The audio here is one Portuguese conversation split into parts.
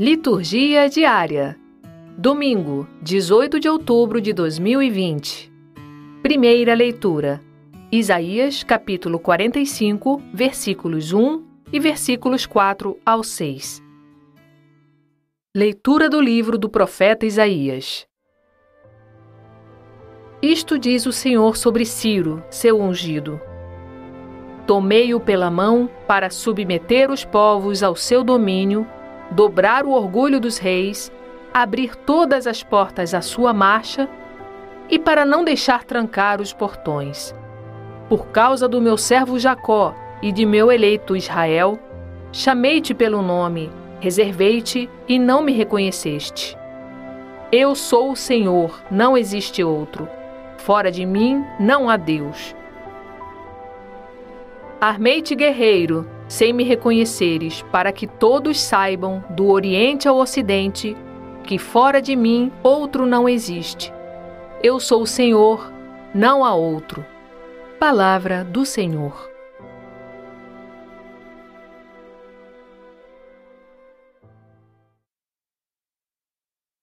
Liturgia diária. Domingo, 18 de outubro de 2020. Primeira leitura. Isaías, capítulo 45, versículos 1 e versículos 4 ao 6. Leitura do livro do profeta Isaías. Isto diz o Senhor sobre Ciro, seu ungido. Tomei-o pela mão para submeter os povos ao seu domínio dobrar o orgulho dos reis, abrir todas as portas à sua marcha e para não deixar trancar os portões. Por causa do meu servo Jacó e de meu eleito Israel, chamei-te pelo nome, reservei-te e não me reconheceste. Eu sou o Senhor, não existe outro. Fora de mim não há Deus. Armei-te guerreiro, sem me reconheceres, para que todos saibam, do Oriente ao Ocidente, que fora de mim outro não existe. Eu sou o Senhor, não há outro. Palavra do Senhor.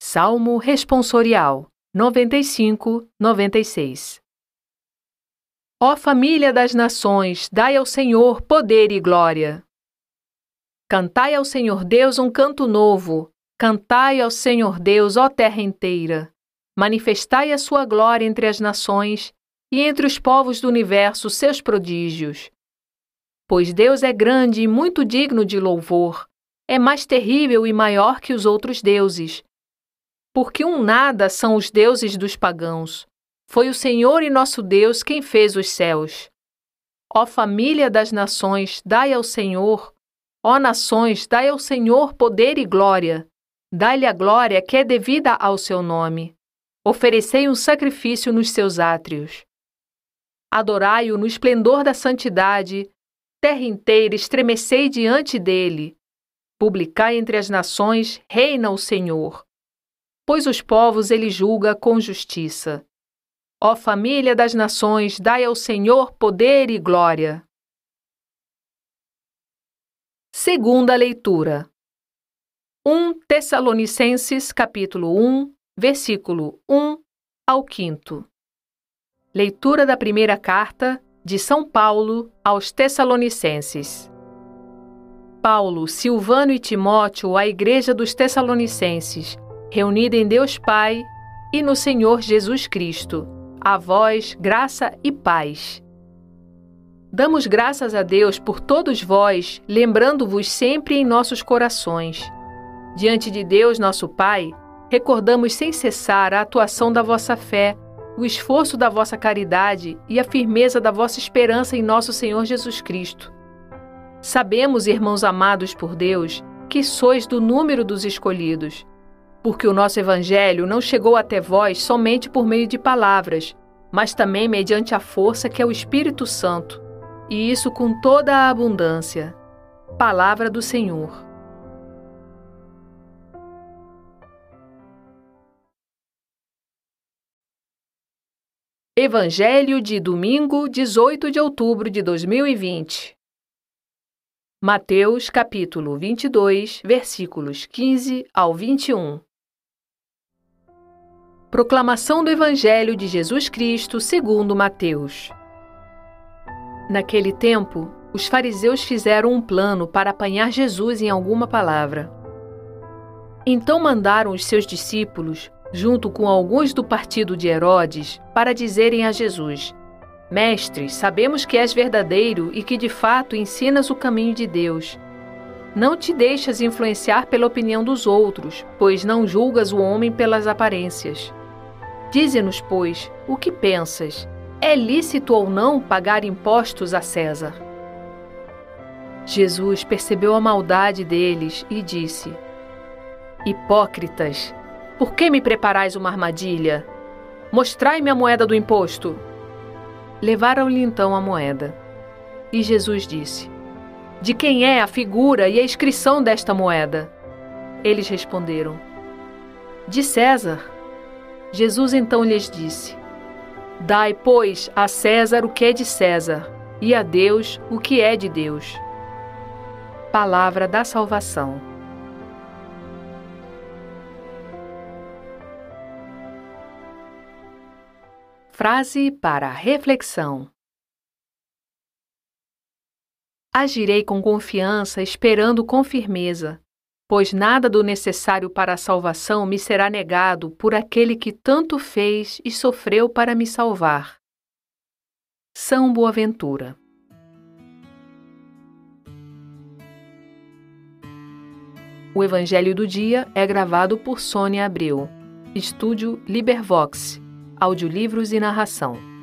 Salmo Responsorial 95, 96 Ó família das nações, dai ao Senhor poder e glória. Cantai ao Senhor Deus um canto novo, cantai ao Senhor Deus, ó terra inteira. Manifestai a sua glória entre as nações e entre os povos do universo seus prodígios. Pois Deus é grande e muito digno de louvor, é mais terrível e maior que os outros deuses. Porque um nada são os deuses dos pagãos foi o Senhor e nosso Deus quem fez os céus. Ó família das nações, dai ao Senhor. Ó nações, dai ao Senhor poder e glória. Dai-lhe a glória que é devida ao seu nome. Oferecei um sacrifício nos seus átrios. Adorai-o no esplendor da santidade. Terra inteira estremecei diante dele. Publicai entre as nações, reina o Senhor. Pois os povos ele julga com justiça. Ó família das nações, dai ao Senhor poder e glória. Segunda leitura. 1 Tessalonicenses capítulo 1, versículo 1 ao 5. Leitura da primeira carta de São Paulo aos Tessalonicenses. Paulo, Silvano e Timóteo à igreja dos Tessalonicenses, reunida em Deus Pai e no Senhor Jesus Cristo a vós graça e paz. Damos graças a Deus por todos vós, lembrando-vos sempre em nossos corações. Diante de Deus, nosso Pai, recordamos sem cessar a atuação da vossa fé, o esforço da vossa caridade e a firmeza da vossa esperança em nosso Senhor Jesus Cristo. Sabemos, irmãos amados por Deus, que sois do número dos escolhidos porque o nosso Evangelho não chegou até vós somente por meio de palavras, mas também mediante a força que é o Espírito Santo, e isso com toda a abundância. Palavra do Senhor. Evangelho de domingo, 18 de outubro de 2020. Mateus, capítulo 22, versículos 15 ao 21. Proclamação do Evangelho de Jesus Cristo segundo Mateus. Naquele tempo, os fariseus fizeram um plano para apanhar Jesus em alguma palavra. Então mandaram os seus discípulos, junto com alguns do partido de Herodes, para dizerem a Jesus: Mestre, sabemos que és verdadeiro e que de fato ensinas o caminho de Deus. Não te deixas influenciar pela opinião dos outros, pois não julgas o homem pelas aparências. Dize-nos, pois, o que pensas? É lícito ou não pagar impostos a César? Jesus percebeu a maldade deles e disse: Hipócritas, por que me preparais uma armadilha? Mostrai-me a moeda do imposto. Levaram-lhe então a moeda. E Jesus disse: De quem é a figura e a inscrição desta moeda? Eles responderam: De César. Jesus então lhes disse: Dai, pois, a César o que é de César, e a Deus o que é de Deus. Palavra da Salvação. Frase para reflexão: Agirei com confiança, esperando com firmeza pois nada do necessário para a salvação me será negado por aquele que tanto fez e sofreu para me salvar. São Boaventura. O Evangelho do Dia é gravado por Sônia Abreu. Estúdio Libervox. Audiolivros e narração.